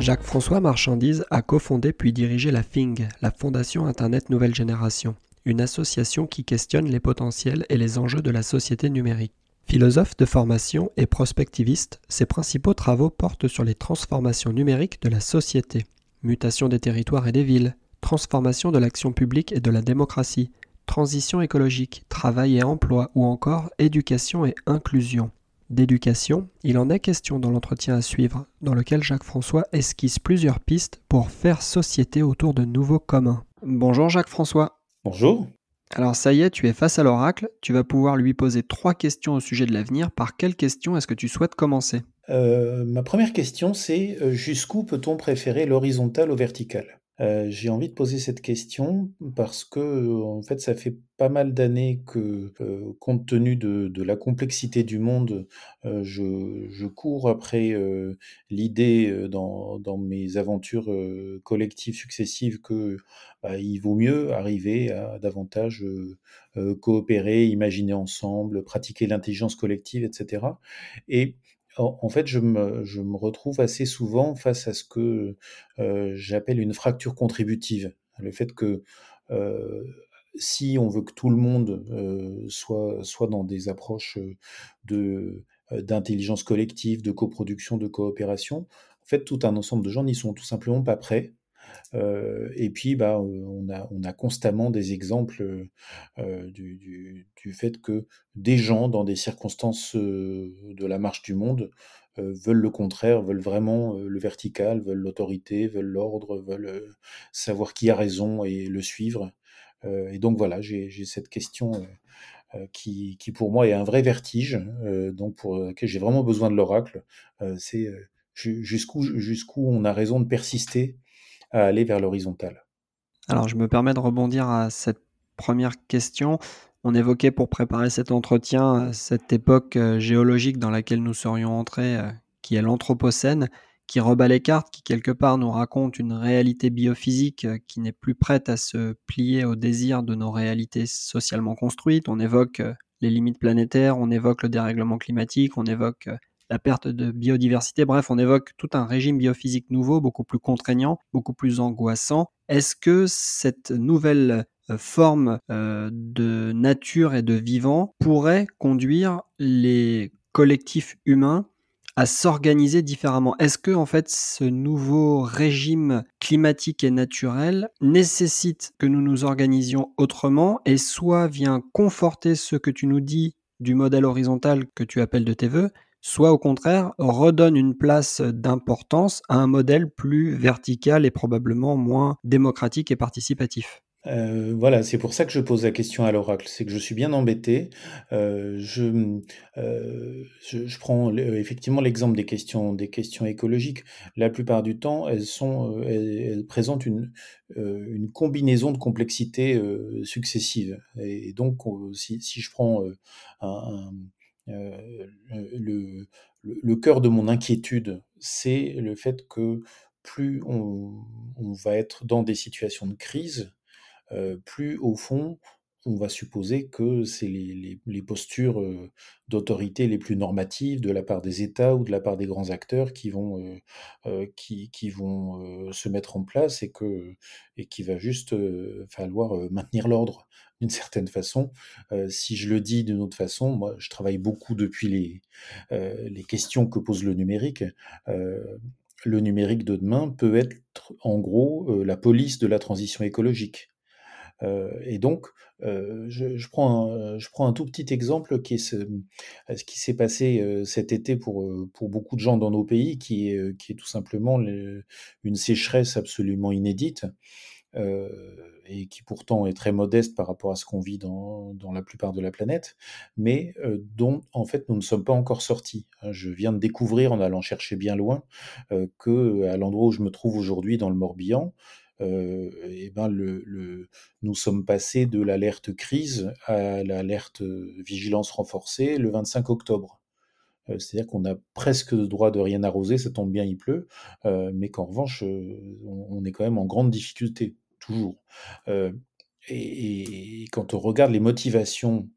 Jacques-François Marchandise a cofondé puis dirigé la FING, la Fondation Internet Nouvelle Génération, une association qui questionne les potentiels et les enjeux de la société numérique. Philosophe de formation et prospectiviste, ses principaux travaux portent sur les transformations numériques de la société, mutation des territoires et des villes, transformation de l'action publique et de la démocratie, transition écologique, travail et emploi ou encore éducation et inclusion d'éducation, il en est question dans l'entretien à suivre, dans lequel Jacques-François esquisse plusieurs pistes pour faire société autour de nouveaux communs. Bonjour Jacques-François. Bonjour. Alors ça y est, tu es face à l'oracle, tu vas pouvoir lui poser trois questions au sujet de l'avenir. Par quelle question est-ce que tu souhaites commencer? Euh, Ma première question, c'est euh, jusqu'où peut-on préférer l'horizontal au vertical? Euh, j'ai envie de poser cette question parce que, en fait, ça fait pas mal d'années que, euh, compte tenu de, la complexité du monde, euh, je, cours après l'idée dans, mes aventures collectives successives que bah, il vaut mieux arriver à davantage coopérer, imaginer ensemble, pratiquer l'intelligence collective, etc. Et en, fait, je me, retrouve assez souvent face à ce que euh, j'appelle une fracture contributive. Le fait que euh, si on veut que tout le monde euh, soit, dans des approches d'intelligence collective, de coproduction, de coopération, en fait, tout un ensemble de gens n'y sont tout simplement pas prêts. Euh, et puis, bah, on, a, on a constamment des exemples euh, du, fait que des gens, dans des circonstances de la marche du monde, veulent le contraire, veulent vraiment le vertical, veulent l'autorité, veulent l'ordre, veulent savoir qui a raison et le suivre. et donc voilà, j'ai cette question qui, qui, pour moi est un vrai vertige, donc pour lequel j'ai vraiment besoin de l'oracle. C'est jusqu'où jusqu'où on a raison de persister à aller vers. Alors je me permets de rebondir à cette première question. On évoquait pour préparer cet entretien euh, cette époque euh, géologique dans laquelle nous serions entrés, euh, qui est l'Anthropocène, qui rebat les cartes, qui quelque part nous raconte une réalité biophysique qui n'est plus prête à se plier au désir de nos réalités socialement construites. On évoque les limites planétaires, on évoque le dérèglement climatique, on évoque la perte de biodiversité. Bref, on évoque tout un régime biophysique nouveau, beaucoup plus contraignant, beaucoup plus angoissant. Est-ce que cette nouvelle euh, forme euh, de nature et de vivant pourrait conduire les collectifs humains à s'organiser différemment? Est-ce que en fait ce nouveau régime climatique et naturel nécessite que nous nous organisions autrement et soit vient conforter ce que tu nous dis du modèle horizontal que tu appelles de tes voeux, soit au contraire redonne une place d'importance à un modèle plus vertical et probablement moins démocratique et participatif. Euh, voilà, c'est pour ça que je pose la question à l'oracle. C'est que je suis bien embêté. Euh, je, euh, je, prends effectivement l'exemple des questions, écologiques. La plupart du temps, elles présentent une, combinaison de complexités successives. Et, donc, si, si, je prends un le, le, cœur de mon inquiétude, c'est le fait que plus on, va être dans des situations de crise, euh, plus au fond, on va supposer que c'est les, postures euh, d'autorité les plus normatives de la part des États ou de la part des grands acteurs qui vont, qui, vont se mettre en place et, que, et qui va juste falloir maintenir l'ordre d'une certaine façon. Euh, si je le dis d'une autre façon, moi, je travaille beaucoup depuis les, euh, les questions que pose le numérique. Euh, le numérique de demain peut être, en gros, la police de la transition écologique. Et donc, je, prends un, je prends un tout petit exemple qui est ce, ce qui s'est passé cet été pour, beaucoup de gens dans nos pays, qui est, tout simplement une sécheresse absolument inédite et qui pourtant est très modeste par rapport à ce qu'on vit dans, la plupart de la planète, mais dont en fait nous ne sommes pas encore sortis. Hein. Je viens de découvrir en allant chercher bien loin que à l'endroit où je me trouve aujourd'hui dans le Morbihan, euh, et ben le, le, nous sommes passés de l'alerte crise à l'alerte vigilance renforcée le 25 octobre. Euh, c'est-à-dire qu'on a presque le droit de rien arroser, ça tombe bien, il pleut, euh, mais qu'en revanche, on, est quand même en grande difficulté, toujours. Et, et, quand on regarde les motivations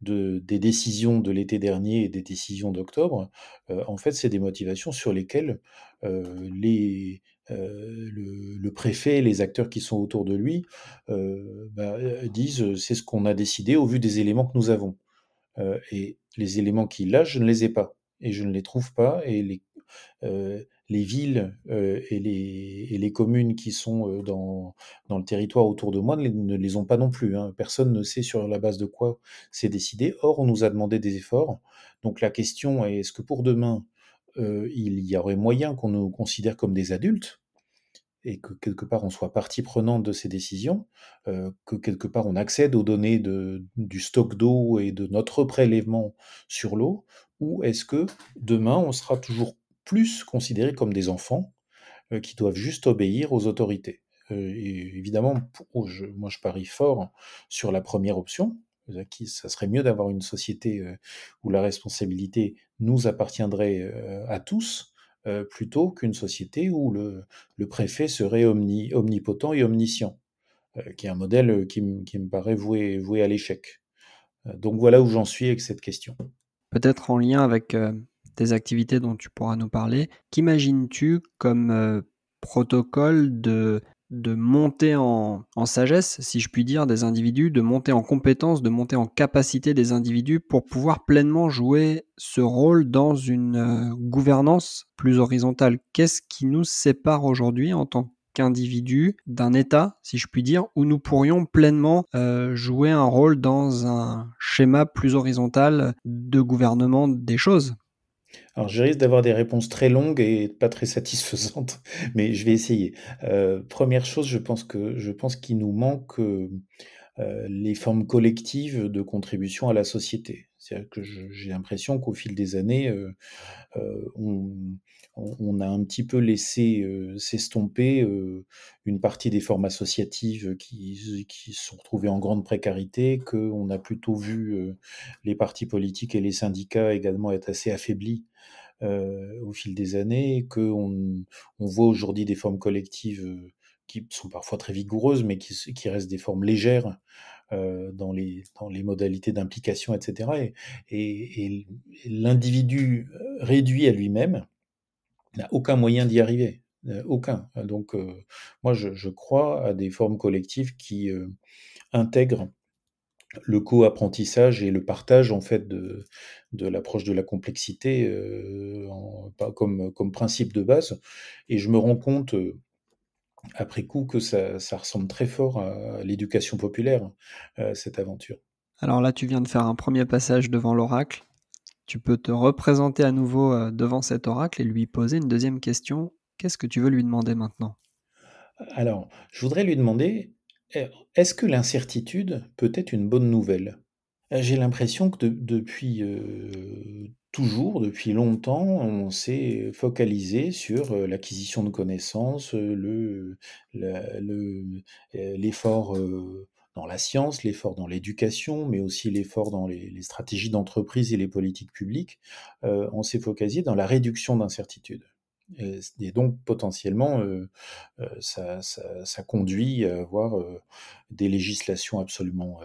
de, des décisions de l'été dernier et des décisions d'octobre, en fait, c'est des motivations sur lesquelles les, euh, le, préfet et les acteurs qui sont autour de lui euh, bah, euh, disent c'est ce qu'on a décidé au vu des éléments que nous avons. et les éléments qu'il a, je ne les ai pas. Et je ne les trouve pas. Et les, les villes et, les, et, les, communes qui sont dans, dans, le territoire autour de moi ne les, ont pas non plus. Hein. Personne ne sait sur la base de quoi c'est décidé. Or, on nous a demandé des efforts. Donc la question est, est-ce que pour demain, il y aurait moyen qu'on nous considère comme des adultes et que quelque part on soit partie prenante de ces décisions, que quelque part on accède aux données du stock d'eau et de notre prélèvement sur l'eau, ou est-ce que demain on sera toujours plus considéré comme des enfants qui doivent juste obéir aux autorités? Et Évidemment, moi je parie fort sur la première option, ça serait mieux d'avoir une société où la responsabilité nous appartiendrait à tous, euh, plutôt qu'une société où le, préfet serait omnipotent et omniscient, euh, qui est un modèle qui, me paraît voué, voué à l'échec. Euh, donc voilà où j'en suis avec cette question. Peut-être en lien avec tes activités dont tu pourras nous parler, qu'imagines-tu comme protocole de de monter en, sagesse, si je puis dire, des individus, de monter en compétence, de monter en capacité des individus pour pouvoir pleinement jouer ce rôle dans une euh, gouvernance plus horizontale. Qu'est-ce qui nous sépare aujourd'hui en tant qu'individu d'un État, si je puis dire, où nous pourrions pleinement euh, jouer un rôle dans un schéma plus horizontal de gouvernement des choses? Alors, je risque d'avoir des réponses très longues et pas très satisfaisantes, mais je vais essayer. Euh, première chose, je pense qu'il nous manque euh, les formes collectives de contribution à la société. C'est-à-dire que j'ai l'impression qu'au fil des années, euh, on, on, a un petit peu laissé s'estomper une partie des formes associatives qui, qui sont retrouvées en grande précarité, qu'on a plutôt vu les partis politiques et les syndicats également être assez affaiblis au fil des années, qu'on on voit aujourd'hui des formes collectives qui sont parfois très vigoureuses, mais qui, restent des formes légères dans, les, dans les modalités d'implication, etc. Et, l'individu réduit à lui-même n'a aucun moyen d'y arriver. Euh, aucun. Donc, euh, moi, je, crois à des formes collectives qui euh, intègrent le co-apprentissage et le partage en fait de, l'approche de la complexité comme principe de base. Et je me rends compte après coup que ça, ça ressemble très fort à l'éducation populaire, cette aventure. Alors là, tu viens de faire un premier passage devant l'oracle. Tu peux te représenter à nouveau euh, devant cet oracle et lui poser une deuxième question. Qu'est-ce que tu veux lui demander maintenant? Alors, je voudrais lui demander, eh, est-ce que l'incertitude peut être une bonne nouvelle? J'ai l'impression que depuis euh, toujours, depuis longtemps, on s'est focalisé sur euh, l'acquisition de connaissances, l'effort dans la science, l'effort dans l'éducation, mais aussi l'effort dans les, stratégies d'entreprise et les politiques publiques, euh, on s'est focalisé dans la réduction d'incertitudes. Et, donc potentiellement, euh, euh, ça, conduit à avoir des législations absolument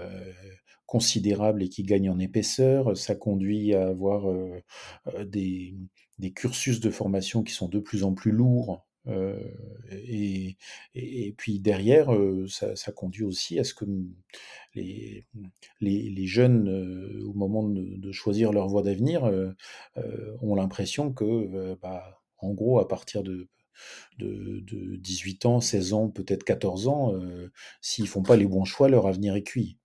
considérables et qui gagnent en épaisseur. Ça conduit à avoir des, des, cursus de formation qui sont de plus en plus lourds euh, et, puis derrière, euh, ça, conduit aussi à ce que les, jeunes, euh, au moment de, choisir leur voie d'avenir, ont l'impression que, bah, en gros, à partir de 18 ans, 16 ans, peut-être 14 ans, s'ils font pas les bons choix, leur avenir est cuit.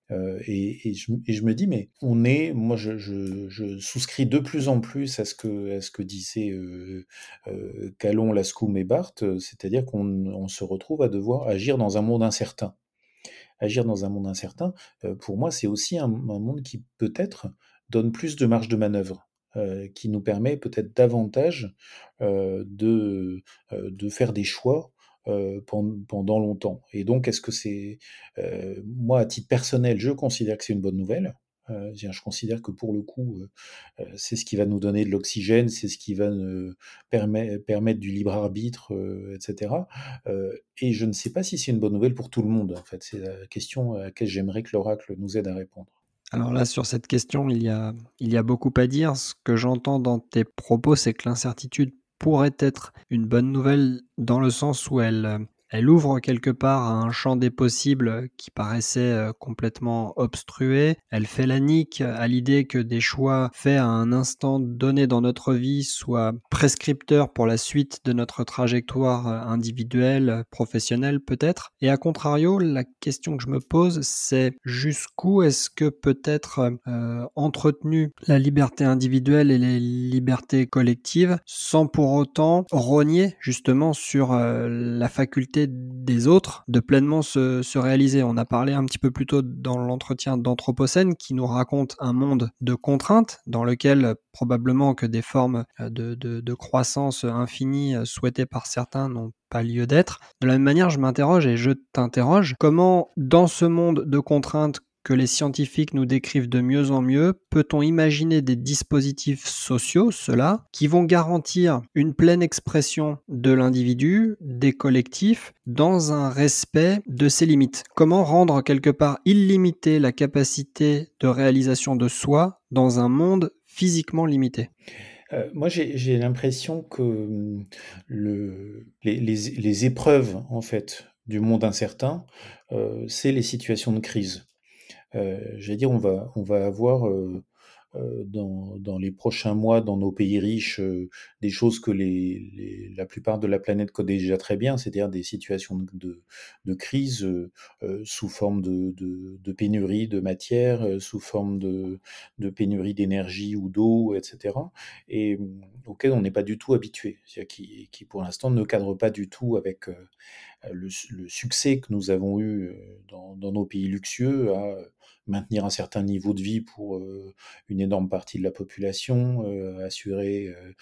Et, je, me dis, mais on est, moi je, souscris de plus en plus à ce que, à ce que disaient Calon, Lascoum et Barthes, c'est-à-dire qu'on se retrouve à devoir agir dans un monde incertain agir dans un monde incertain, pour moi, c'est aussi un, monde qui peut-être donne plus de marge de manœuvre. qui nous permet peut-être davantage de faire des choix pendant, longtemps. Et donc, est-ce que c'est... moi, à titre personnel, je considère que c'est une bonne nouvelle. je considère que pour le coup, c'est ce qui va nous donner de l'oxygène, c'est ce qui va nous permettre du libre arbitre, etc. et je ne sais pas si c'est une bonne nouvelle pour tout le monde, en fait. C'est la question à laquelle j'aimerais que l'oracle nous aide à répondre. Alors là, sur cette question, il y a, il y a beaucoup à dire. Ce que j'entends dans tes propos, c'est que l'incertitude pourrait être une bonne nouvelle dans le sens où elle, elle ouvre quelque part un champ des possibles qui paraissait euh, complètement obstrué. Elle fait la nique à l'idée que des choix faits à un instant donné dans notre vie soient prescripteurs pour la suite de notre trajectoire euh, individuelle, professionnelle peut-être. Et à contrario, la question que je me pose, c'est jusqu'où est-ce que peut être euh, entretenu la liberté individuelle et les libertés collectives sans pour autant rogner justement sur la faculté des autres de pleinement se, réaliser. On a parlé un petit peu plus tôt dans l'entretien d'Anthropocène qui nous raconte un monde de contraintes dans lequel probablement que des formes euh, de, croissance infinie euh, souhaitées par certains n'ont pas lieu d'être. De la même manière, je m'interroge et je t'interroge comment dans ce monde de contraintes que les scientifiques nous décrivent de mieux en mieux, peut-on imaginer des dispositifs sociaux, ceux-là, qui vont garantir une pleine expression de l'individu, des collectifs, dans un respect de ses limites? Comment rendre quelque part illimité la capacité de réalisation de soi dans un monde physiquement limité? Euh, moi, j'ai l'impression que le, les, épreuves, en fait, du monde incertain, euh, c'est les situations de crise. Euh, j'allais dire, on va, on va avoir euh, euh, dans, dans, les prochains mois dans nos pays riches des choses que la plupart de la planète connaît déjà très bien, c'est-à-dire des situations de, de crise sous forme de, de, pénurie de matière, sous forme de, pénurie d'énergie ou d'eau, etc. Et auquel on n'est pas du tout habitué, qui, qui pour l'instant ne cadre pas du tout avec le, succès que nous avons eu dans, dans nos pays luxueux à maintenir un certain niveau de vie pour euh, une énorme partie de la population, euh, assurer, euh,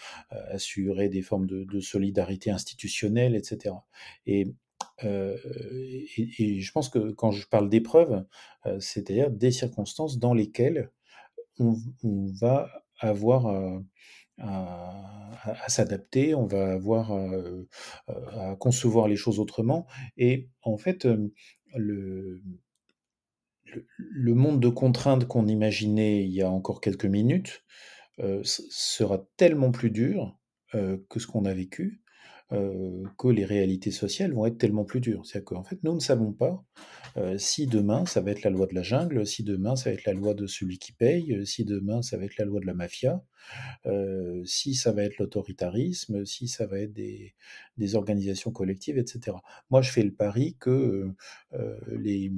assurer des formes de, solidarité institutionnelle, etc. Et, et, je pense que quand je parle d'épreuves, c'est-à-dire des circonstances dans lesquelles on, va avoir à, s'adapter, on va avoir à, concevoir les choses autrement. Et en fait, le, le monde de contraintes qu'on imaginait il y a encore quelques minutes euh, sera tellement plus dur euh, que ce qu'on a vécu, euh, que les réalités sociales vont être tellement plus dures. C'est-à-dire qu'en fait, nous ne savons pas si demain ça va être la loi de la jungle, si demain ça va être la loi de celui qui paye, si demain ça va être la loi de la mafia, si ça va être l'autoritarisme, si ça va être des, des, organisations collectives, etc. Moi, je fais le pari que les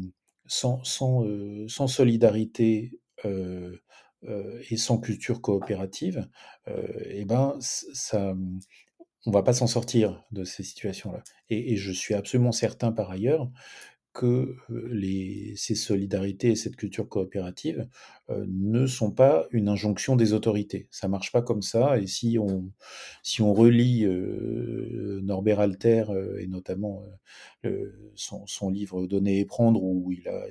euh, sans solidarité euh, euh, et sans culture coopérative, eh ben, ça, on va pas s'en sortir de ces situations-là. Et, je suis absolument certain par ailleurs que ces solidarités et cette culture coopérative ne sont pas une injonction des autorités. Ça marche pas comme ça. Et si on, relit Norbert Alter et notamment son, livre Donner et prendre, où il a,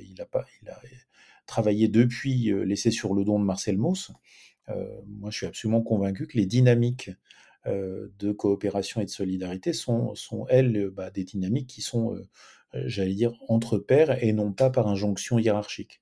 travaillé depuis Laissé sur le don de Marcel Mauss, moi je suis absolument convaincu que les dynamiques de coopération et de solidarité sont, elles, bah, des dynamiques qui sont j'allais dire, entre pairs et non pas par injonction hiérarchique.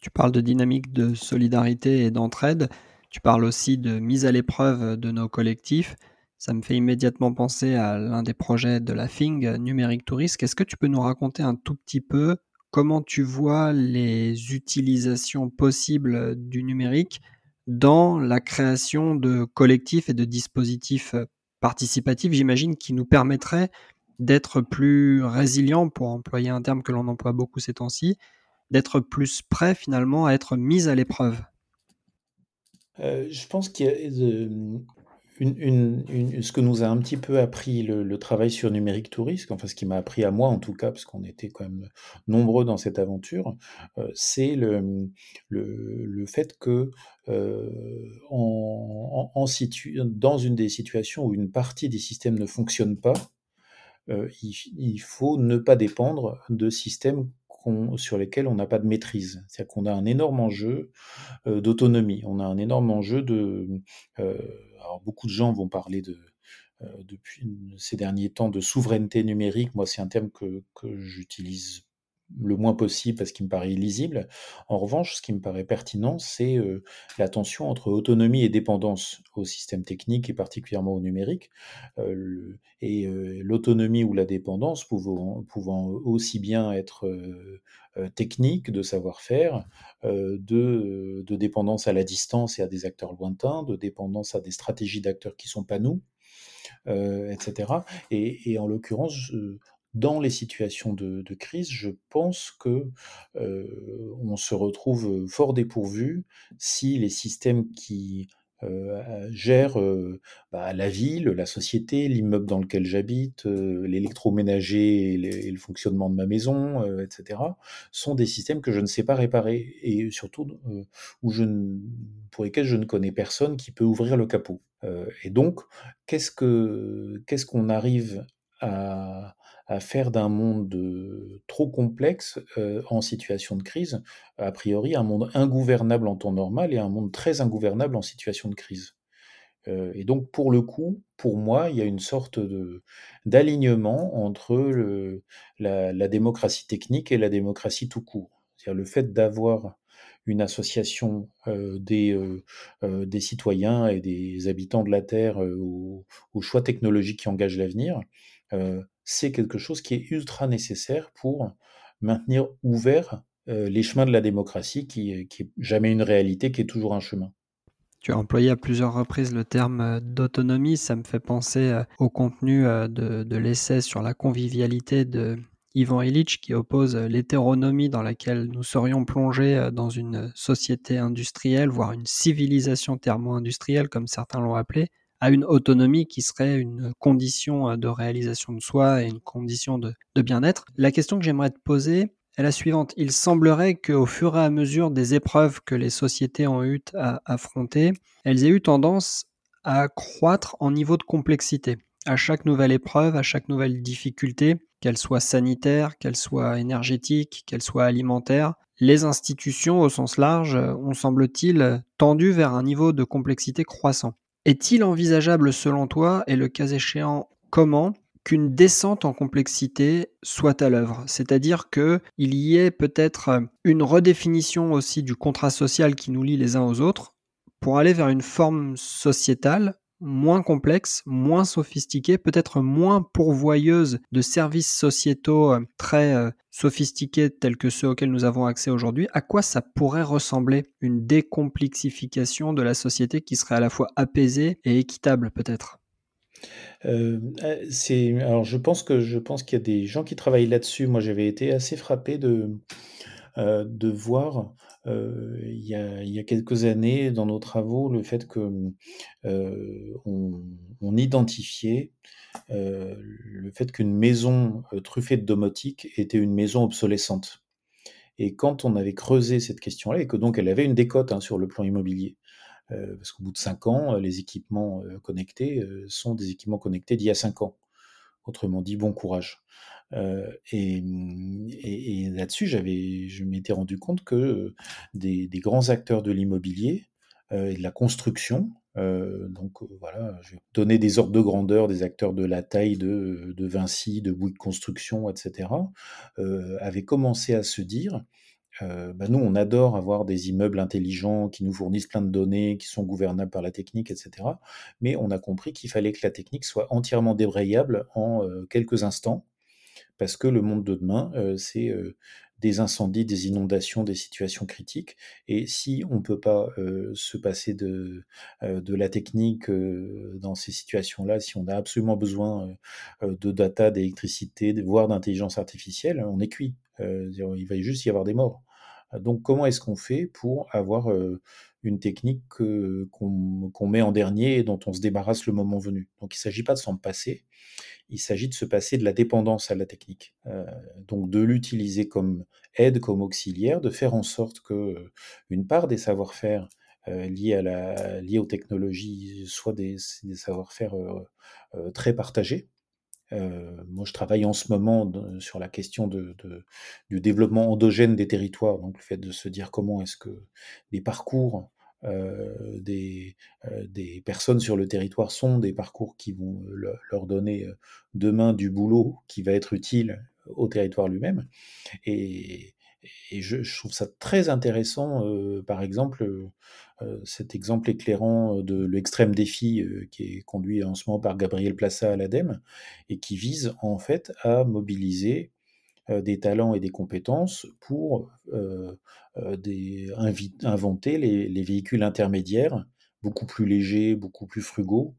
Tu parles de dynamique de solidarité et d'entraide. Tu parles aussi de mise à l'épreuve de nos collectifs. Ça me fait immédiatement penser à l'un des projets de la FING, Numérique Touriste. Est-ce que tu peux nous raconter un tout petit peu comment tu vois les utilisations possibles du numérique dans la création de collectifs et de dispositifs participatifs, j'imagine, qui nous permettraient d'être plus résilient, pour employer un terme que l'on emploie beaucoup ces temps-ci, d'être plus prêt finalement à être mis à l'épreuve. Je pense qu'il une, ce que nous a un petit peu appris le, travail sur numérique tout risque, enfin ce qui m'a appris à moi en tout cas, parce qu'on était quand même nombreux dans cette aventure, euh, c'est le, le, fait que euh, en, en, dans une des situations où une partie des systèmes ne fonctionne pas, euh, il, faut ne pas dépendre de systèmes sur lesquels on n'a pas de maîtrise. C'est-à-dire qu'on a un énorme enjeu d'autonomie, on a un énorme enjeu de alors beaucoup de gens vont parler de, euh, depuis ces derniers temps de souveraineté numérique. Moi, c'est un terme que j'utilise le moins possible parce qu'il me paraît illisible. En revanche, ce qui me paraît pertinent, c'est la tension entre autonomie et dépendance au système technique et particulièrement au numérique. Et l'autonomie ou la dépendance pouvant, aussi bien être technique, de savoir-faire, de, dépendance à la distance et à des acteurs lointains, de dépendance à des stratégies d'acteurs qui ne sont pas nous. etc. Et, et en l'occurrence, dans les situations de, crise, je pense que euh, on se retrouve fort dépourvu si les systèmes qui euh, gèrent euh, bah, la ville, la société, l'immeuble dans lequel j'habite, l'électroménager et, le fonctionnement de ma maison, etc., sont des systèmes que je ne sais pas réparer et surtout où pour lesquels je ne connais personne qui peut ouvrir le capot. et donc, qu'est-ce que qu'est-ce qu'on arrive à à faire d'un monde trop complexe en situation de crise, a priori un monde ingouvernable en temps normal et un monde très ingouvernable en situation de crise. et donc pour le coup, pour moi, il y a une sorte d'alignement entre la, démocratie technique et la démocratie tout court. C'est-à-dire le fait d'avoir une association des citoyens et des habitants de la Terre aux, choix technologiques qui engagent l'avenir, c'est quelque chose qui est ultra nécessaire pour maintenir ouvert les chemins de la démocratie, qui, n'est jamais une réalité, qui est toujours un chemin. Tu as employé à plusieurs reprises le terme d'autonomie. Ça me fait penser au contenu de, de l'essai sur la convivialité de Ivan Illich qui oppose l'hétéronomie dans laquelle nous serions plongés dans une société industrielle, voire une civilisation thermo-industrielle, comme certains l'ont appelé, à une autonomie qui serait une condition euh, de réalisation de soi et une condition de, bien-être. La question que j'aimerais te poser est la suivante. Il semblerait qu'au fur et à mesure des épreuves que les sociétés ont eu à affronter, elles aient eu tendance à croître en niveau de complexité. À chaque nouvelle épreuve, à chaque nouvelle difficulté, qu'elle soit sanitaire, qu'elle soit énergétique, qu'elle soit alimentaire, les institutions au sens large ont semble-t-il tendu vers un niveau de complexité croissant. Est-il envisageable selon toi, et le cas échéant comment, qu'une descente en complexité soit à l'œuvre? C'est-à-dire qu'il y ait peut-être une redéfinition aussi du contrat social qui nous lie les uns aux autres pour aller vers une forme sociétale moins complexe, moins sophistiquée, peut-être moins pourvoyeuse de services sociétaux euh, très euh, sophistiqués tels que ceux auxquels nous avons accès aujourd'hui, à quoi ça pourrait ressembler une décomplexification de la société qui serait à la fois apaisée et équitable peut-être? Euh, c'est alors je pense que je pense qu'il y a des gens qui travaillent là-dessus. Moi, j'avais été assez frappé de de voir euh, il y a, quelques années dans nos travaux le fait que euh, on, identifiait euh, le fait qu'une maison truffée de domotique était une maison obsolescente. Et quand on avait creusé cette question-là, et que donc elle avait une décote hein, sur le plan immobilier, parce qu'au bout de cinq ans, les équipements connectés sont des équipements connectés d'il y a cinq ans. Autrement dit, bon courage. Euh, mmh, et, là-dessus, j'avais, je m'étais rendu compte que des, grands acteurs de l'immobilier euh, et de la construction, euh, donc voilà, je vais des ordres de grandeur des acteurs de la taille de, de Vinci, de Bouygues Construction, etc., avaient commencé à se dire bah, nous, on adore avoir des immeubles intelligents qui nous fournissent plein de données, qui sont gouvernables par la technique, etc. Mais on a compris qu'il fallait que la technique soit entièrement débrayable en quelques instants parce que le monde de demain, euh, c'est euh, des incendies, des inondations, des situations critiques. Et si on ne peut pas euh, se passer de, de la technique dans ces situations-là, si on a absolument besoin de data, d'électricité, voire d'intelligence artificielle, on est cuit. il va juste y avoir des morts. Donc comment est-ce qu'on fait pour avoir une technique qu'on met en dernier et dont on se débarrasse le moment venu? Donc il ne s'agit pas de s'en passer, il s'agit de se passer de la dépendance à la technique. donc de l'utiliser comme aide, comme auxiliaire, de faire en sorte que une part des savoir-faire liés, aux technologies soient des savoir-faire très partagés euh, moi, je travaille en ce moment sur la question du développement endogène des territoires, donc le fait de se dire comment est-ce que les parcours euh, des, euh, des, personnes sur le territoire sont des parcours qui vont leur donner demain du boulot qui va être utile au territoire lui-même. Et je, trouve ça très intéressant, euh, par exemple, euh, euh, cet exemple éclairant de l'extrême défi qui est conduit en ce moment par Gabriel Plassa à l'ADEME et qui vise en fait à mobiliser des talents et des compétences pour inventer les, véhicules intermédiaires beaucoup plus légers, beaucoup plus frugaux,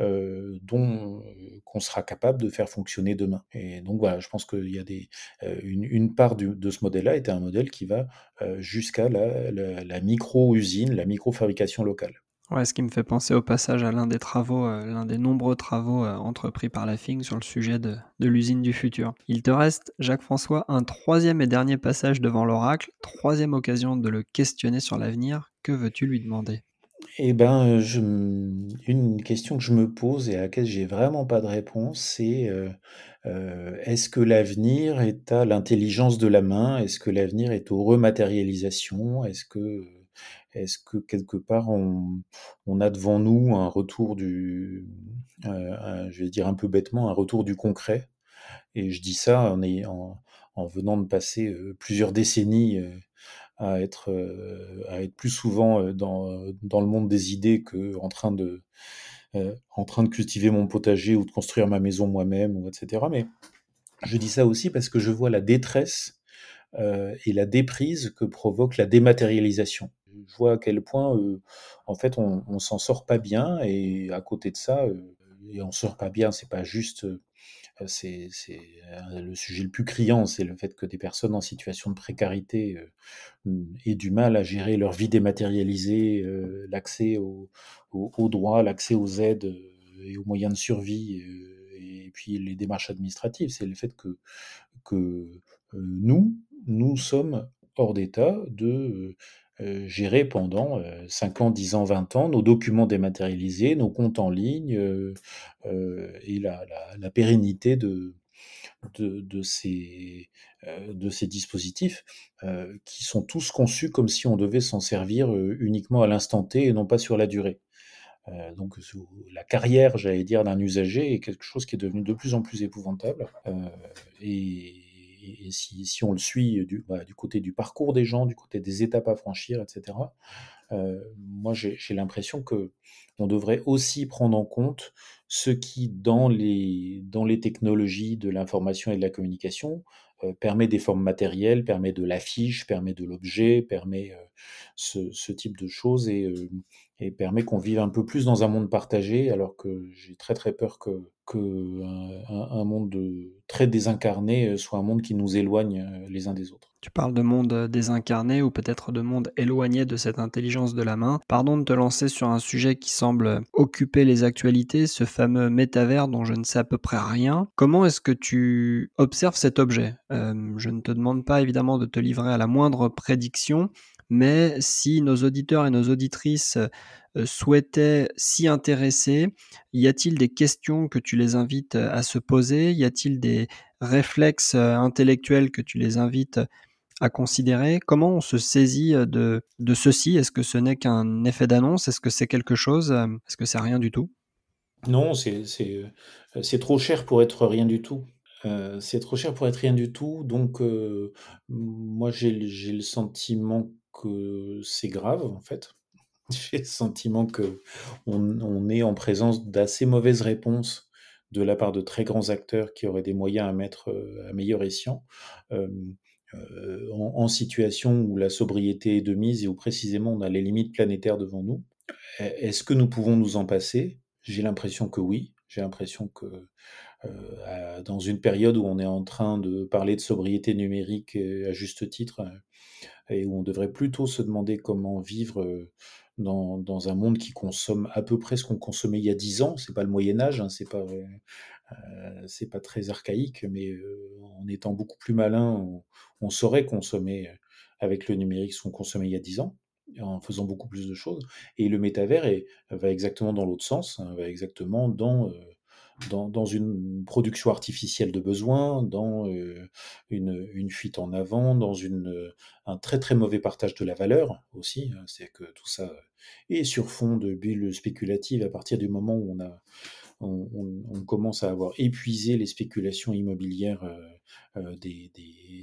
euh, dont euh, qu'on sera capable de faire fonctionner demain. Et donc voilà, je pense qu'il y a des, euh, une, part de ce modèle-là était un modèle qui va jusqu'à la, micro-usine, la micro-fabrication locale. Ouais, ce qui me fait penser au passage à l'un des travaux, l'un des nombreux travaux entrepris par la FING sur le sujet de, de l'usine du futur. Il te reste, Jacques-François, un troisième et dernier passage devant l'oracle, troisième occasion de le questionner sur l'avenir. Que veux-tu lui demander? Eh ben, je une question que je me pose et à laquelle j'ai vraiment pas de réponse, c'est, est-ce que l'avenir est à l'intelligence de la main? Est-ce que l'avenir est aux rematérialisations? Est-ce que, quelque part on a devant nous un retour du, je vais dire un peu bêtement, un retour du concret? Et je dis ça en venant de passer, plusieurs décennies, à être, euh, à être plus souvent euh, dans, dans le monde des idées que en train de, euh, en train de cultiver mon potager ou de construire ma maison moi-même, ou etc. Mais je dis ça aussi parce que je vois la détresse et la déprise que provoque la dématérialisation. Je vois à quel point, en fait, on, s'en sort pas bien et à côté de ça, et on sort pas bien, c'est pas juste c'est le sujet le plus criant, c'est le fait que des personnes en situation de précarité aient du mal à gérer leur vie dématérialisée, l'accès aux droits, l'accès aux aides et aux moyens de survie, et puis les démarches administratives. C'est le fait que, que nous, nous sommes hors d'état de euh, gérer pendant 5 ans, 10 ans, 20 ans nos documents dématérialisés, nos comptes en ligne euh, euh, et la, la, pérennité de, de, de, ces, de ces dispositifs qui sont tous conçus comme si on devait s'en servir uniquement à l'instant T et non pas sur la durée. donc la carrière, j'allais dire, d'un usager est quelque chose qui est devenu de plus en plus épouvantable. et, et, si, on le suit du, bah, du, côté du parcours des gens, du côté des étapes à franchir, etc., euh, moi j'ai l'impression que on devrait aussi prendre en compte ce qui, dans les, technologies de l'information et de la communication, permet des formes matérielles, permet de l'affiche, permet de l'objet, permet euh, ce, type de choses et, et permet qu'on vive un peu plus dans un monde partagé, alors que j'ai très très peur que, un, monde très désincarné euh, soit un monde qui nous éloigne euh, les uns des autres. Tu parles de monde désincarné ou peut-être de monde éloigné de cette intelligence de la main. Pardon de te lancer sur un sujet qui semble occuper les actualités, ce fameux métavers dont je ne sais à peu près rien. Comment est-ce que tu observes cet objet? Euh, Je ne te demande pas évidemment de te livrer à la moindre prédiction, mais si nos auditeurs et nos auditrices euh, souhaitaient s'y intéresser, y a-t-il des questions que tu les invites à se poser? Y a-t-il des réflexes euh, intellectuels que tu les invites à considérer? Comment on se saisit de, de ceci? Est-ce que ce n'est qu'un effet d'annonce? Est-ce que c'est quelque chose Est-ce que c'est rien du tout? Non, c'est trop cher pour être rien du tout. c'est trop cher pour être rien du tout. Donc, moi, j'ai le sentiment que c'est grave, en fait. J'ai le sentiment que on, est en présence d'assez mauvaises réponses de la part de très grands acteurs qui auraient des moyens à mettre à meilleur escient. En, situation où la sobriété est de mise et où précisément on a les limites planétaires devant nous. E, est-ce que nous pouvons nous en passer? J'ai l'impression que oui. J'ai l'impression que euh, dans une période où on est en train de parler de sobriété numérique à juste titre, et où on devrait plutôt se demander comment vivre dans, dans un monde qui consomme à peu près ce qu'on consommait il y a 10 ans. C'est pas le Moyen Âge, hein, c'est pas c'est pas très archaïque, mais en étant beaucoup plus malin, on, saurait consommer avec le numérique ce qu'on consommait il y a 10 ans en faisant beaucoup plus de choses. Et le métavers va exactement dans l'autre sens, hein, va exactement dans, dans, une production artificielle de besoins, dans une, fuite en avant, dans un très très mauvais partage de la valeur aussi. Hein. C'est que tout ça est sur fond de bulles spéculatives à partir du moment où on a on, commence à avoir épuisé les spéculations immobilières euh, des,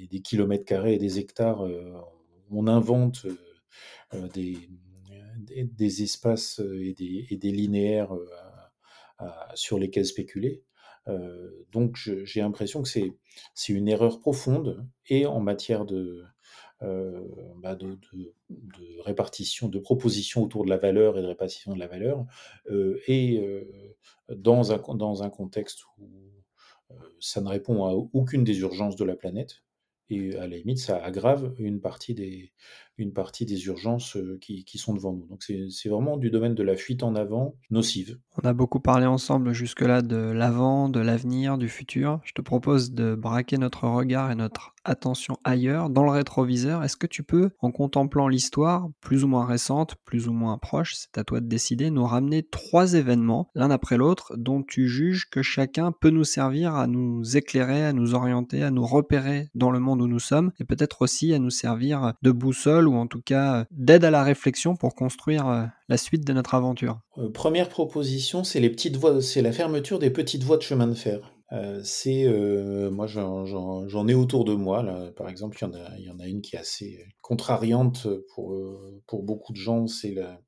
des, kilomètres carrés et des hectares. on invente euh, des, espaces euh, et des, linéaires euh, sur lesquels spéculer. donc j'ai l'impression que c'est une erreur profonde et en matière de, bah de, de, répartition, de proposition autour de la valeur et de répartition de la valeur, euh, et euh, dans, un, dans un contexte où euh, ça ne répond à aucune des urgences de la planète, et à la limite, ça aggrave une partie des, une partie des urgences qui, qui sont devant nous. Donc c'est vraiment du domaine de la fuite en avant nocive. On a beaucoup parlé ensemble jusque-là de l'avant, de l'avenir, du futur. Je te propose de braquer notre regard et notre attention ailleurs, dans le rétroviseur. Est-ce que tu peux, en contemplant l'histoire, plus ou moins récente, plus ou moins proche, c'est à toi de décider, nous ramener trois événements, l'un après l'autre, dont tu juges que chacun peut nous servir à nous éclairer, à nous orienter, à nous repérer dans le monde où nous sommes, et peut-être aussi à nous servir de boussole ou en tout cas d'aide à la réflexion pour construire euh, la suite de notre aventure euh, Première proposition, c'est la fermeture des petites voies de chemin de fer. Euh, c'est moi j'en ai autour de moi là, par exemple il y en a une qui est assez contrariante pour pour beaucoup de gens c'est la,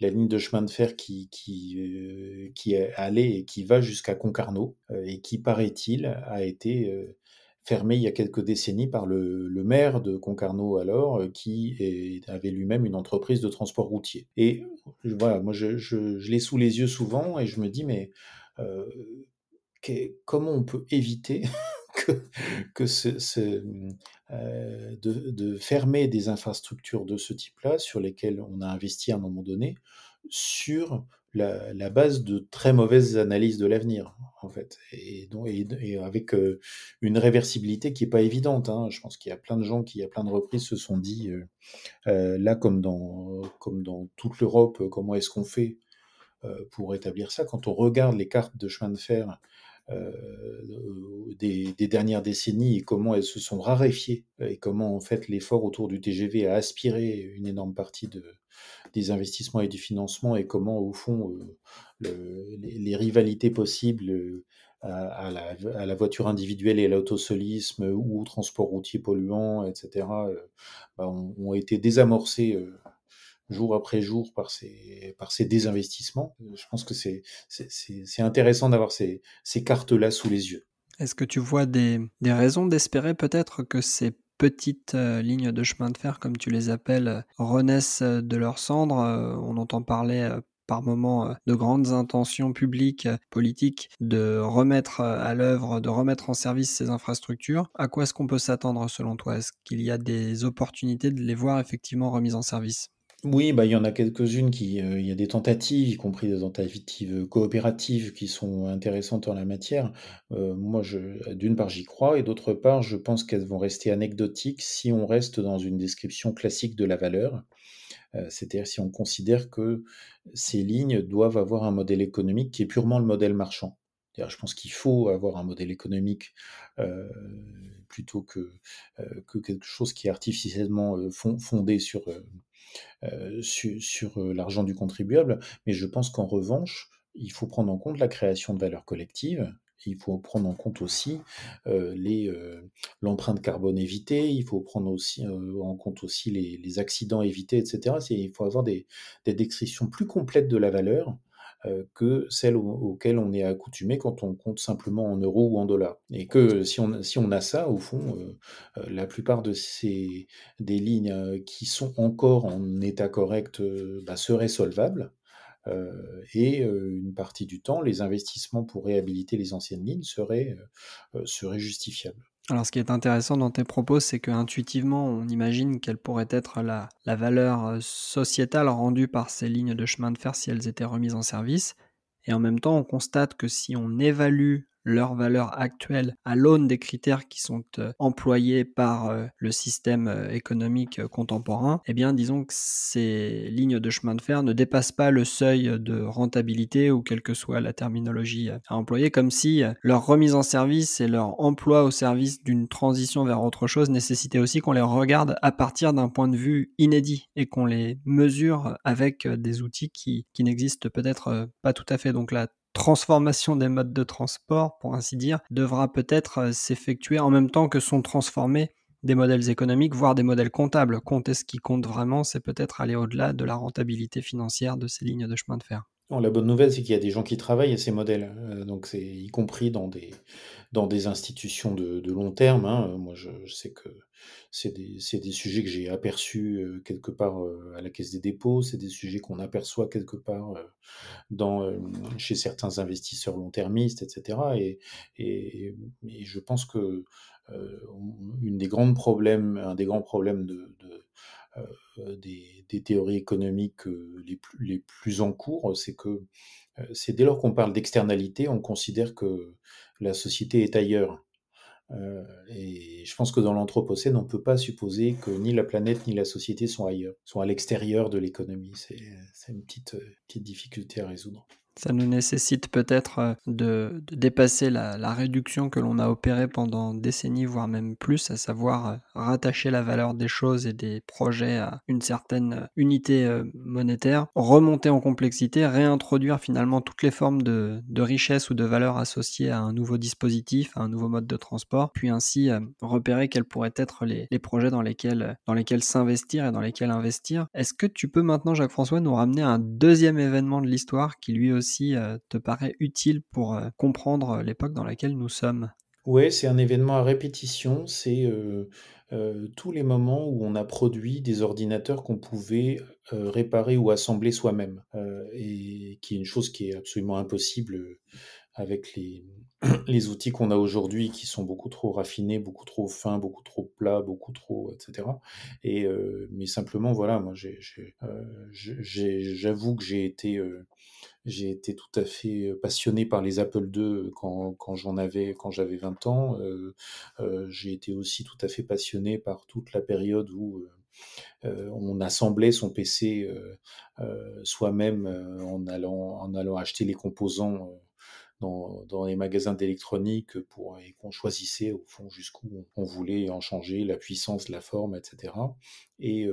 ligne de chemin de fer qui qui qui est allée et qui va jusqu'à Concarneau et qui paraît-il a été fermé il y a quelques décennies par le, le maire de Concarneau alors, euh, qui avait lui-même une entreprise de transport routier. Et voilà, moi je, je, l'ai sous les yeux souvent et je me dis, mais euh, comment on peut éviter que, que ce, ce euh, de, de, fermer des infrastructures de ce type-là sur lesquelles on a investi à un moment donné sur la, base de très mauvaises analyses de l'avenir, en fait, et, et, avec euh, une réversibilité qui est pas évidente. Hein. Je pense qu'il y a plein de gens qui, à plein de reprises, se sont dit, euh, là comme dans, comme dans toute l'Europe, comment est-ce qu'on fait pour établir ça? Quand on regarde les cartes de chemin de fer des, des, dernières décennies et comment elles se sont raréfiées et comment en fait l'effort autour du TGV a aspiré une énorme partie de, des investissements et du financement et comment, au fond, euh, les, rivalités possibles euh, à, la, voiture individuelle et à l'autosolisme ou au transport routier polluant, etc., euh, bah, ont, été désamorcées jour après jour par ces, par ces désinvestissements. Je pense que c'est intéressant d'avoir ces, ces cartes-là sous les yeux. Est-ce que tu vois des, des raisons d'espérer peut-être que ces petites euh, lignes de chemin de fer, comme tu les appelles, euh, renaissent euh, de leurs cendres? on entend parler par moments de grandes intentions publiques, politiques, de remettre à l'œuvre, de remettre en service ces infrastructures. À quoi est-ce qu'on peut s'attendre selon toi? Est-ce qu'il y a des opportunités de les voir effectivement remises en service? Oui, bah, il y en a quelques-unes qui, euh, il y a des tentatives, y compris des tentatives coopératives qui sont intéressantes en la matière. Euh, moi, d'une part, j'y crois, et d'autre part, je pense qu'elles vont rester anecdotiques si on reste dans une description classique de la valeur. Euh, c'est-à-dire si on considère que ces lignes doivent avoir un modèle économique qui est purement le modèle marchand. Je pense qu'il faut avoir un modèle économique plutôt que quelque chose qui est artificiellement fondé sur, euh, sur, euh, l'argent du contribuable, mais je pense qu'en revanche, il faut prendre en compte la création de valeur collective, il faut prendre en compte aussi euh, l'empreinte carbone évitée, il faut prendre aussi, en compte aussi les, accidents évités, etc. il faut avoir des, des descriptions plus complètes de la valeur que celles auxquelles on est accoutumé quand on compte simplement en euros ou en dollars. Et que si on, si on a ça, au fond, euh, euh, la plupart de ces des lignes qui sont encore en état correct bah, seraient solvables. et une partie du temps, les investissements pour réhabiliter les anciennes lignes seraient, seraient justifiables. Alors, ce qui est intéressant dans tes propos, c'est qu'intuitivement, on imagine quelle pourrait être la, la valeur euh, sociétale rendue par ces lignes de chemin de fer si elles étaient remises en service. Et en même temps, on constate que si on évalue leur valeur actuelle à l'aune des critères qui sont euh, employés par euh, le système euh, économique contemporain, eh bien disons que ces lignes de chemin de fer ne dépassent pas le seuil de rentabilité ou quelle que soit la terminologie à employer, comme si leur remise en service et leur emploi au service d'une transition vers autre chose nécessitait aussi qu'on les regarde à partir d'un point de vue inédit et qu'on les mesure avec des outils qui, qui n'existent peut-être pas tout à fait. Donc la transformation des modes de transport, pour ainsi dire, devra peut-être euh, s'effectuer en même temps que sont transformés des modèles économiques, voire des modèles comptables. Compter ce qui compte vraiment, c'est peut-être aller au-delà de la rentabilité financière de ces lignes de chemin de fer. La bonne nouvelle, c'est qu'il y a des gens qui travaillent à ces modèles, euh, donc c'est y compris dans des, institutions de, long terme. Hein. Moi, je, sais que c'est des, des, sujets que j'ai aperçus euh, quelque part à la Caisse des dépôts, c'est des sujets qu'on aperçoit quelque part dans, euh, chez certains investisseurs long-termistes, etc. Et, je pense que euh, une des problèmes, un des grands problèmes de, euh, des, des, théories économiques les plus, les plus en cours, c'est que c'est dès lors qu'on parle d'externalité, on considère que la société est ailleurs. Euh, et je pense que dans l'Anthropocène, on ne peut pas supposer que ni la planète ni la société sont ailleurs, sont à l'extérieur de l'économie. C'est une petite difficulté à résoudre. Ça nous nécessite peut-être euh, de, dépasser la, réduction que l'on a opérée pendant décennies, voire même plus, à savoir euh, rattacher la valeur des choses et des projets à une certaine euh, unité monétaire, remonter en complexité, réintroduire finalement toutes les formes de, richesse ou de valeur associées à un nouveau dispositif, à un nouveau mode de transport, puis ainsi repérer quels pourraient être les, projets dans lesquels, dans lesquels s'investir et dans lesquels investir. Est-ce que tu peux maintenant, Jacques-François, nous ramener à un deuxième événement de l'histoire qui lui aussi euh, te paraît utile pour euh, comprendre euh, l'époque dans laquelle nous sommes? Oui, c'est un événement à répétition. C'est tous les moments où on a produit des ordinateurs qu'on pouvait réparer ou assembler soi-même, et qui est une chose qui est absolument impossible avec les, les outils qu'on a aujourd'hui qui sont beaucoup trop raffinés, beaucoup trop fins, beaucoup trop plats, beaucoup trop, etc. Et, mais simplement, voilà, moi, j'avoue que j'ai été j'ai été tout à fait passionné par les Apple II quand, quand j'en avais, j'avais 20 ans. Euh, euh, j'ai été aussi tout à fait passionné par toute la période où euh, on assemblait son PC soi-même en allant, en allant acheter les composants dans, les magasins d'électronique pour et qu'on choisissait au fond jusqu'où on, voulait en changer la puissance, la forme, etc. Et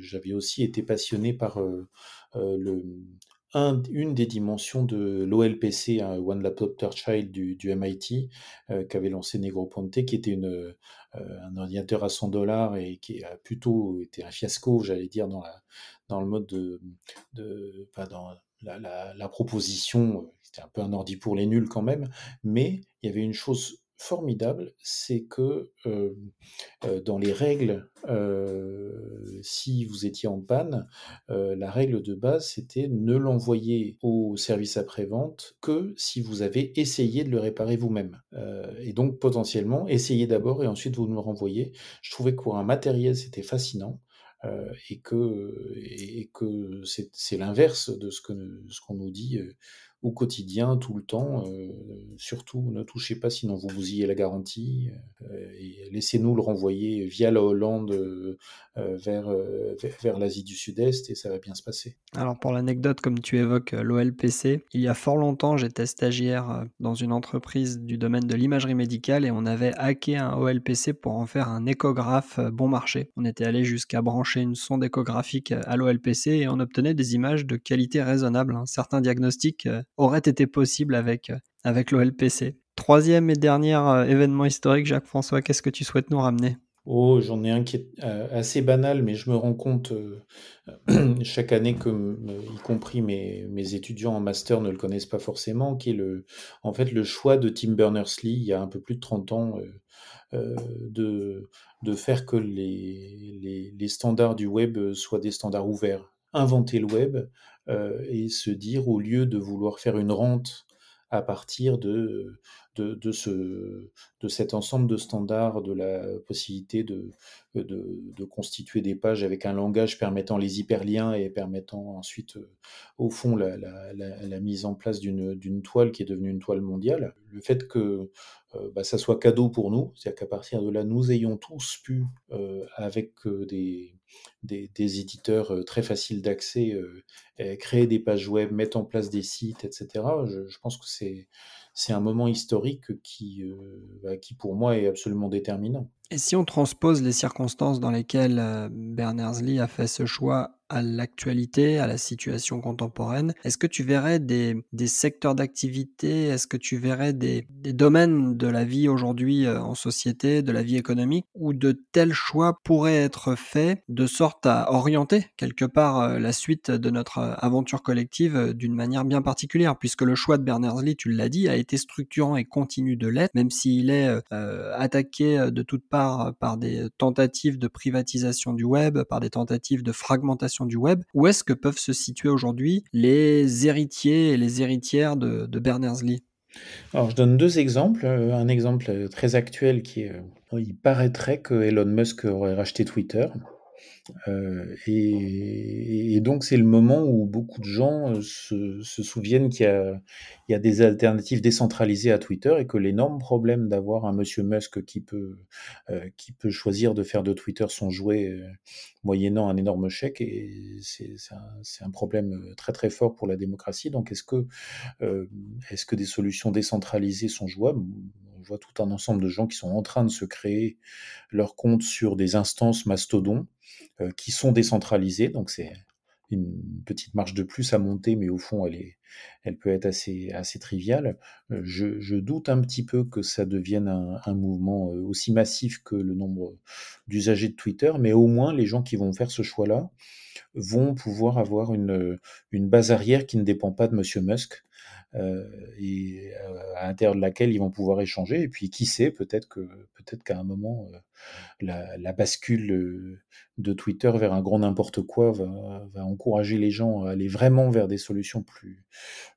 j'avais aussi été passionné par le une des dimensions de l'OLPC, un One Laptop Third Child du, MIT, euh, qu'avait lancé Negroponte, qui était une, euh, un ordinateur à 100 dollars et qui a plutôt été un fiasco, j'allais dire, dans, la, dans le mode de, de dans la, proposition. C'était un peu un ordi pour les nuls quand même, mais il y avait une chose formidable, c'est que euh, euh, dans les règles, euh, si vous étiez en panne, la règle de base, c'était ne l'envoyer au service après-vente que si vous avez essayé de le réparer vous-même. et donc potentiellement, essayez d'abord et ensuite vous nous renvoyez. Je trouvais que pour un matériel, c'était fascinant. Et que, et que c'est l'inverse de ce qu'on ce qu'on nous dit au quotidien, tout le temps. Euh, surtout, ne touchez pas, sinon vous bousillez la garantie. Euh, laissez-nous le renvoyer via la Hollande euh, vers, vers, l'Asie du Sud-Est et ça va bien se passer. Alors pour l'anecdote, comme tu évoques l'OLPC, il y a fort longtemps, j'étais stagiaire dans une entreprise du domaine de l'imagerie médicale et on avait hacké un OLPC pour en faire un échographe bon marché. On était allé jusqu'à brancher une sonde échographique à l'OLPC et on obtenait des images de qualité raisonnable. Hein. Certains diagnostics aurait été possible avec, euh, avec l'OLPC. Troisième et dernier euh, événement historique, Jacques-François, qu'est-ce que tu souhaites nous ramener? Oh, j'en ai un qui est euh, assez banal, mais je me rends compte chaque année que, y compris mes, mes, étudiants en master ne le connaissent pas forcément, qui est le, en fait le choix de Tim Berners-Lee, il y a un peu plus de 30 ans, de, de faire que les, les, les, standards du web soient des standards ouverts. Inventer le web, et se dire, au lieu de vouloir faire une rente à partir de, de, de, ce, de cet ensemble de standards, de la possibilité de, de, constituer des pages avec un langage permettant les hyperliens et permettant ensuite, euh, au fond, la, la, mise en place d'une toile qui est devenue une toile mondiale. Le fait que euh, bah, ça soit cadeau pour nous, c'est-à-dire qu'à partir de là, nous ayons tous pu, euh, avec euh, des, des, des, éditeurs très faciles d'accès, créer des pages web, mettre en place des sites, etc. Je, pense que c'est un moment historique qui, bah, qui, pour moi, est absolument déterminant. Et si on transpose les circonstances dans lesquelles Berners-Lee a fait ce choix à l'actualité, à la situation contemporaine, est-ce que tu verrais des, secteurs d'activité, est-ce que tu verrais des, domaines de la vie aujourd'hui en société, de la vie économique, où de tels choix pourraient être faits de sorte à orienter quelque part la suite de notre aventure collective d'une manière bien particulière, puisque le choix de Berners-Lee, tu l'as dit, a été structurant et continue de l'être, même s'il est euh, attaqué de toutes parts par, des tentatives de privatisation du web, par des tentatives de fragmentation du web Où est-ce que peuvent se situer aujourd'hui les héritiers et les héritières de, Berners-Lee? Alors, je donne deux exemples. Euh, un exemple très actuel qui euh, il paraîtrait que Elon Musk aurait racheté Twitter. Euh, et, donc c'est le moment où beaucoup de gens euh, se, souviennent qu'il y, a, des alternatives décentralisées à Twitter et que l'énorme problème d'avoir un monsieur Musk qui peut, euh, qui peut choisir de faire de Twitter son jouet moyennant un énorme chèque, c'est un, un, problème très très fort pour la démocratie. Donc est-ce que, est-ce que des solutions décentralisées sont jouables? On voit tout un ensemble de gens qui sont en train de se créer leur compte sur des instances mastodons euh, qui sont décentralisées. Donc c'est une petite marche de plus à monter, mais au fond, elle, est, elle peut être assez, assez triviale. Euh, je, doute un petit peu que ça devienne un, un, mouvement euh, aussi massif que le nombre d'usagers de Twitter, mais au moins les gens qui vont faire ce choix-là vont pouvoir avoir une, une base arrière qui ne dépend pas de Monsieur Musk. Euh, et euh, à l'intérieur de laquelle ils vont pouvoir échanger. Et puis, qui sait, peut-être que peut-être qu'à un moment, euh, la, bascule de Twitter vers un grand n'importe quoi va, encourager les gens à aller vraiment vers des solutions plus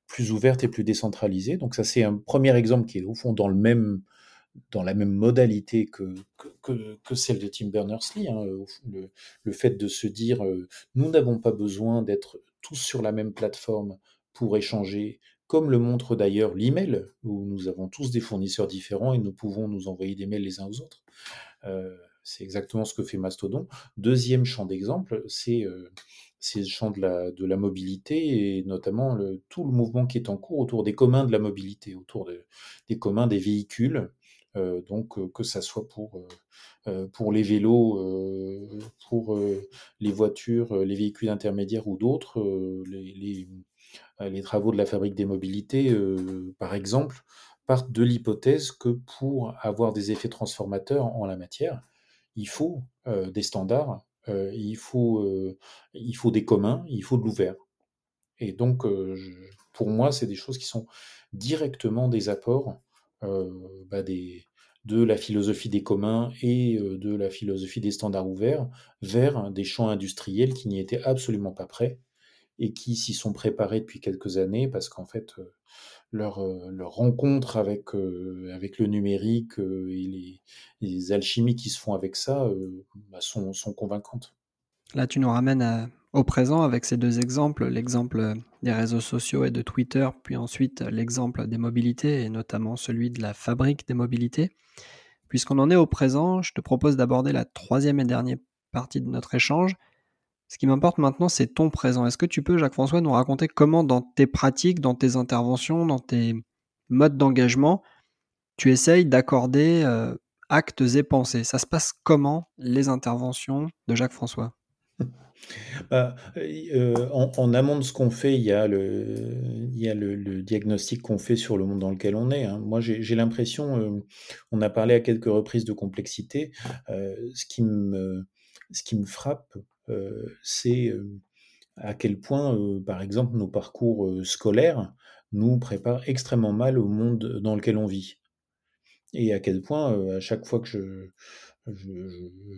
plus ouvertes et plus décentralisées. Donc ça, c'est un premier exemple qui est au fond dans le même dans la même modalité que, que, celle de Tim Berners-Lee. Hein, le, fait de se dire, nous n'avons pas besoin d'être tous sur la même plateforme pour échanger, comme le montre d'ailleurs l'email, où nous avons tous des fournisseurs différents et nous pouvons nous envoyer des mails les uns aux autres. Euh, c'est exactement ce que fait Mastodon. Deuxième champ d'exemple, c'est euh, le champ de la, mobilité et notamment tout le mouvement qui est en cours autour des communs de la mobilité, autour de, des communs des véhicules. Euh, donc que ça soit pour, les vélos, pour les voitures, les véhicules intermédiaires ou d'autres, les, les travaux de la fabrique des mobilités, euh, par exemple, partent de l'hypothèse que pour avoir des effets transformateurs en la matière, il faut euh, des standards, il, faut, des communs, il faut de l'ouvert. Et donc, pour moi, c'est des choses qui sont directement des apports bah de la philosophie des communs et de la philosophie des standards ouverts vers des champs industriels qui n'y étaient absolument pas prêts et qui s'y sont préparés depuis quelques années parce qu'en fait, euh, leur, euh, leur, rencontre avec, euh, avec le numérique et les, les, alchimies qui se font avec ça bah sont, sont, convaincantes. Là, tu nous ramènes au présent avec ces deux exemples, l'exemple des réseaux sociaux et de Twitter, puis ensuite l'exemple des mobilités, et notamment celui de la fabrique des mobilités. Puisqu'on en est au présent, je te propose d'aborder la troisième et dernière partie de notre échange, ce qui m'importe maintenant, c'est ton présent. Est-ce que tu peux, Jacques-François, nous raconter comment dans tes pratiques, dans tes interventions, dans tes modes d'engagement, tu essayes d'accorder euh, actes et pensées? Ça se passe comment, les interventions de Jacques-François? Bah, euh, en, amont de ce qu'on fait, il y a le, diagnostic qu'on fait sur le monde dans lequel on est. Hein. Moi, j'ai l'impression, euh, on a parlé à quelques reprises de complexité. ce, qui me, frappe, c'est euh, à quel point, euh, par exemple, nos parcours scolaires nous préparent extrêmement mal au monde dans lequel on vit. Et à quel point, à chaque fois que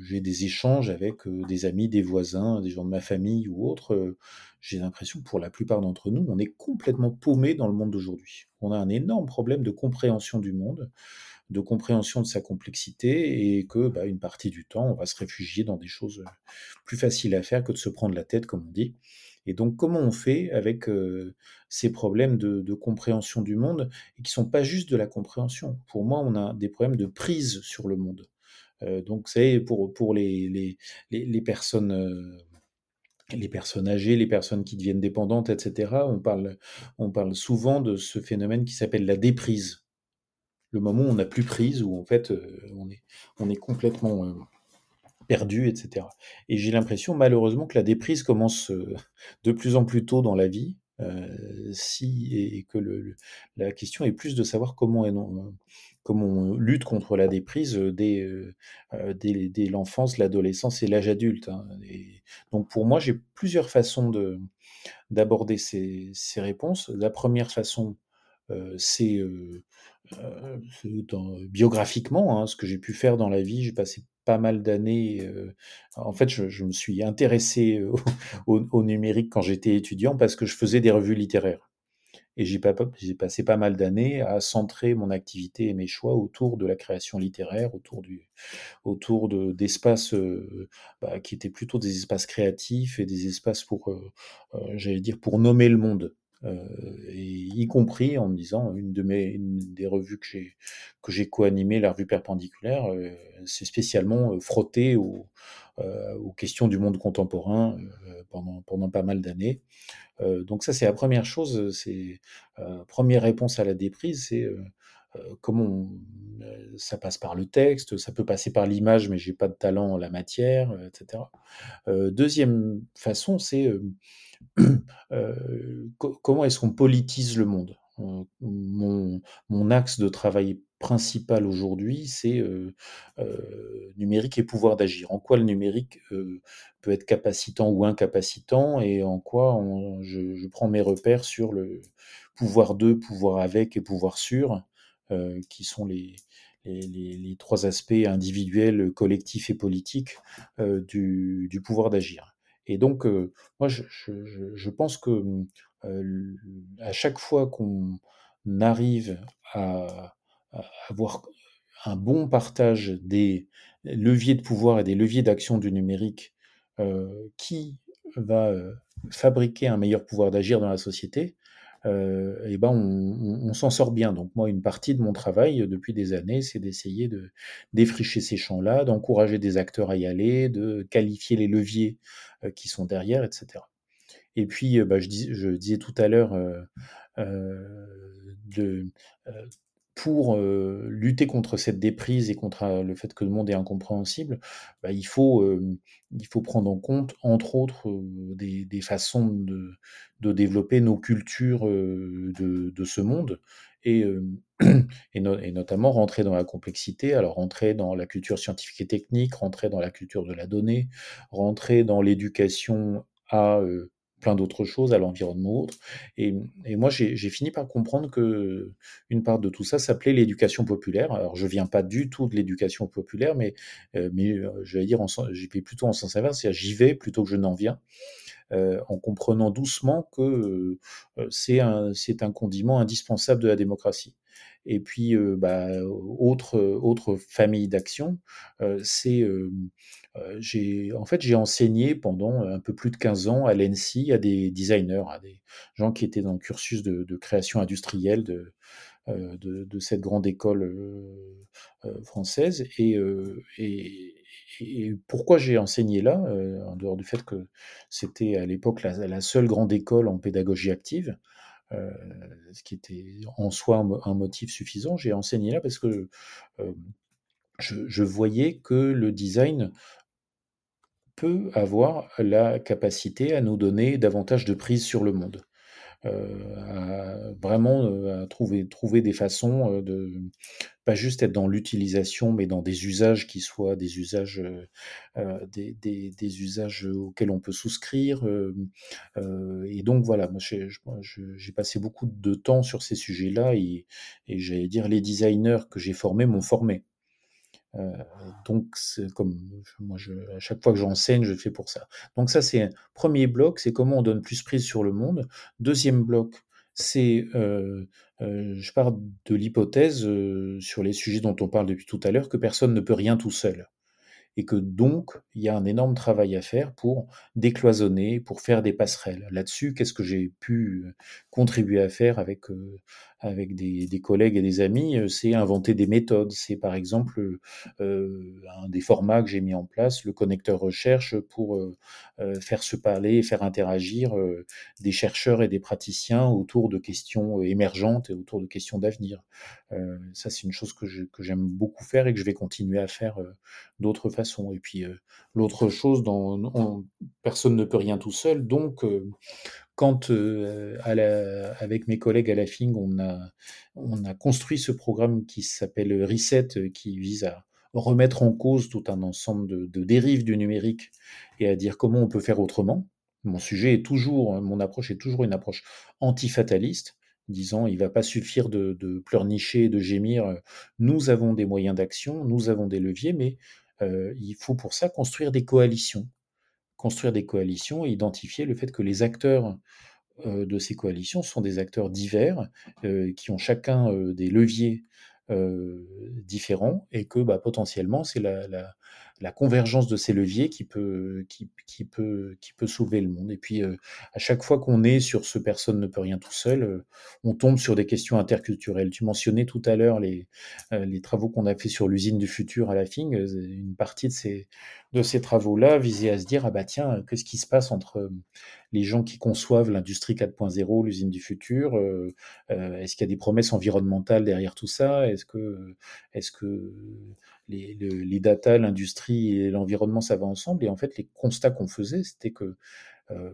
j'ai des échanges avec des amis, des voisins, des gens de ma famille ou autres, j'ai l'impression que pour la plupart d'entre nous, on est complètement paumé dans le monde d'aujourd'hui. On a un énorme problème de compréhension du monde, de compréhension de sa complexité et que, bah, une partie du temps, on va se réfugier dans des choses plus faciles à faire que de se prendre la tête, comme on dit. Et donc, comment on fait avec ces problèmes de, compréhension du monde et qui sont pas juste de la compréhension? Pour moi, on a des problèmes de prise sur le monde. donc, c'est pour, pour les, les, les, personnes. les personnes âgées, les personnes qui deviennent dépendantes, etc., on parle, on parle souvent de ce phénomène qui s'appelle la déprise. Le moment où on n'a plus prise, où en fait on est, on est complètement perdu, etc. Et j'ai l'impression malheureusement que la déprise commence de plus en plus tôt dans la vie, si, et, que le, la question est plus de savoir comment, comment on lutte contre la déprise dès, dès, l'enfance, l'adolescence et l'âge adulte. Hein. Donc pour moi, j'ai plusieurs façons de, d'aborder ces, ces, réponses. La première façon, c'est biographiquement, hein, ce que j'ai pu faire dans la vie. J'ai passé pas mal d'années. en fait, je, me suis intéressé au, numérique quand j'étais étudiant parce que je faisais des revues littéraires. Et j'ai passé pas mal d'années à centrer mon activité et mes choix autour de la création littéraire, autour, autour d'espaces bah, qui étaient plutôt des espaces créatifs et des espaces pour, j'allais dire, pour nommer le monde. Euh, et y compris en me disant une de mes des revues que j'ai que j'ai co-animé la revue perpendiculaire euh, c'est spécialement euh, frotté aux, aux questions du monde contemporain pendant pendant pas mal d'années donc ça c'est la première chose c'est première réponse à la déprise c'est comment ça passe par le texte, ça peut passer par l'image, mais j'ai pas de talent en la matière, etc. deuxième façon, c'est comment est-ce qu'on politise le monde? Euh, mon, axe de travail principal aujourd'hui, c'est euh, numérique et pouvoir d'agir. En quoi le numérique peut être capacitant ou incapacitant et en quoi je, prends mes repères sur le pouvoir de, pouvoir avec et pouvoir sur, qui sont les, trois aspects individuels, collectifs et politiques du pouvoir d'agir. Et donc, moi, je, pense que à chaque fois qu'on arrive à, avoir un bon partage des leviers de pouvoir et des leviers d'action du numérique, qui va fabriquer un meilleur pouvoir d'agir dans la société, euh, ben on, s'en sort bien. Donc moi, une partie de mon travail euh, depuis des années, c'est d'essayer de défricher ces champs-là, d'encourager des acteurs à y aller, de qualifier les leviers euh, qui sont derrière, etc. Et puis, bah, je, je, disais tout à l'heure, de pour lutter contre cette déprise et contre le fait que le monde est incompréhensible, bah, il, faut, il faut prendre en compte, entre autres, des, façons de, de, développer nos cultures de, ce monde et, notamment rentrer dans la complexité, alors rentrer dans la culture scientifique et technique, rentrer dans la culture de la donnée, rentrer dans l'éducation à plein d'autres choses, à l'environnement autre. Et, moi, j'ai fini par comprendre que une part de tout ça s'appelait l'éducation populaire. Alors, je viens pas du tout de l'éducation populaire, mais, euh, mais euh, je vais dire, j'y vais plutôt en sens inverse, c'est-à-dire j'y vais plutôt que je n'en viens. Euh, en comprenant doucement que c'est un, un condiment indispensable de la démocratie. Et puis, bah, autre, autre famille d'action, c'est j'ai en fait j'ai enseigné pendant un peu plus de 15 ans à l'ENSI à des designers, à des gens qui étaient dans le cursus de, création industrielle de, de, cette grande école française. Et, pourquoi j'ai enseigné là, en dehors du fait que c'était à l'époque la, seule grande école en pédagogie active, euh, ce qui était en soi un, motif suffisant. J'ai enseigné là parce que euh, je, voyais que le design peut avoir la capacité à nous donner davantage de prise sur le monde. Euh, vraiment à trouver, trouver des façons de pas juste être dans l'utilisation, mais dans des usages qui soient des usages, des, des, usages auxquels on peut souscrire. et donc voilà, moi j'ai passé beaucoup de temps sur ces sujets-là et, et j'allais dire les designers que j'ai formés m'ont formé. Donc, comme moi, à chaque fois que j'enseigne, je fais pour ça. Donc ça, c'est un premier bloc, c'est comment on donne plus prise sur le monde. Deuxième bloc, c'est, je pars de l'hypothèse sur les sujets dont on parle depuis tout à l'heure, que personne ne peut rien tout seul et que donc il y a un énorme travail à faire pour décloisonner, pour faire des passerelles. Là-dessus, qu'est-ce que j'ai pu contribuer à faire avec avec des, collègues et des amis, c'est inventer des méthodes. C'est par exemple euh, un des formats que j'ai mis en place, le connecteur recherche, pour euh, faire se parler et faire interagir euh, des chercheurs et des praticiens autour de questions émergentes et autour de questions d'avenir. ça, c'est une chose que j'aime beaucoup faire et que je vais continuer à faire d'autres façons. Et puis l'autre chose, personne ne peut rien tout seul, donc quand avec mes collègues à la FING, on a, a construit ce programme qui s'appelle Reset, qui vise à remettre en cause tout un ensemble de, dérives du numérique et à dire comment on peut faire autrement. Mon sujet est toujours, mon approche est toujours une approche antifataliste, disant il ne va pas suffire de, pleurnicher, de gémir. Nous avons des moyens d'action, nous avons des leviers, mais il faut pour ça construire des coalitions construire des coalitions et identifier le fait que les acteurs de ces coalitions sont des acteurs divers, qui ont chacun des leviers différents et que bah, potentiellement c'est la convergence de ces leviers qui peut, qui, peut, qui peut sauver le monde. Et puis, euh, à chaque fois qu'on est sur ce personne ne peut rien tout seul, euh, on tombe sur des questions interculturelles. Tu mentionnais tout à l'heure les, euh, travaux qu'on a fait sur l'usine du futur à la FING. Une partie de ces, de ces travaux-là visait à se dire, ah bah tiens, qu'est-ce qui se passe entre les gens qui conçoivent l'industrie 4.0, l'usine du futur Est-ce qu'il y a des promesses environnementales derrière tout ça? Est-ce que, est-ce que les, les data, l'industrie et l'environnement, ça va ensemble? Et en fait, les constats qu'on faisait, c'était que, euh,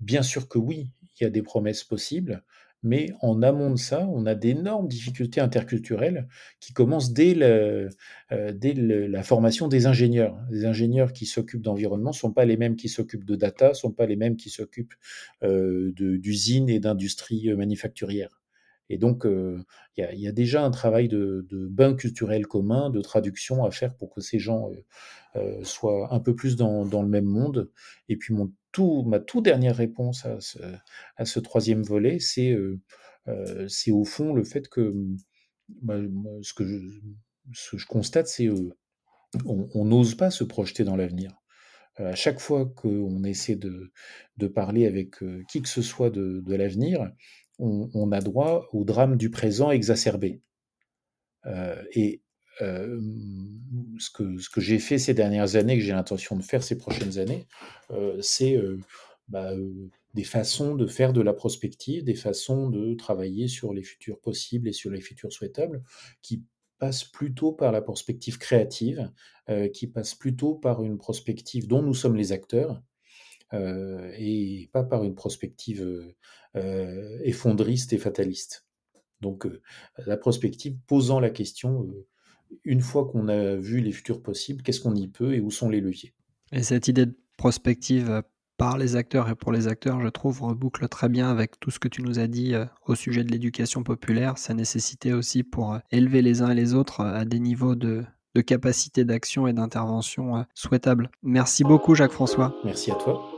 bien sûr que oui, il y a des promesses possibles, mais en amont de ça, on a d'énormes difficultés interculturelles qui commencent dès, euh, la formation des ingénieurs. Les ingénieurs qui s'occupent d'environnement ne sont pas les mêmes qui s'occupent de data, ne sont pas les mêmes qui s'occupent euh, d'usines et d'industries manufacturières. Et donc, il y, a déjà un travail de, bain culturel commun, de traduction à faire pour que ces gens soient un peu plus dans, le même monde. Et puis, mon tout, ma toute dernière réponse à ce, troisième volet, c'est c'est au fond le fait que bah, ce, que je, constate, c'est on n'ose pas se projeter dans l'avenir. À chaque fois qu'on essaie de, parler avec qui que ce soit de l'avenir, on, a droit au drame du présent exacerbé. Euh, et euh, ce que, j'ai fait ces dernières années, que j'ai l'intention de faire ces prochaines années, euh, c'est bah, des façons de faire de la prospective, des façons de travailler sur les futurs possibles et sur les futurs souhaitables, qui passent plutôt par la prospective créative, qui passent plutôt par une prospective dont nous sommes les acteurs, et pas par une prospective euh, effondriste et fataliste. Donc euh, la prospective posant la question, euh, une fois qu'on a vu les futurs possibles, qu'est-ce qu'on y peut et où sont les leviers? Et cette idée de prospective par les acteurs et pour les acteurs, je trouve, reboucle très bien avec tout ce que tu nous as dit au sujet de l'éducation populaire, sa nécessité aussi pour élever les uns et les autres à des niveaux de, de capacité d'action et d'intervention souhaitables. Merci beaucoup Jacques-François. Merci à toi.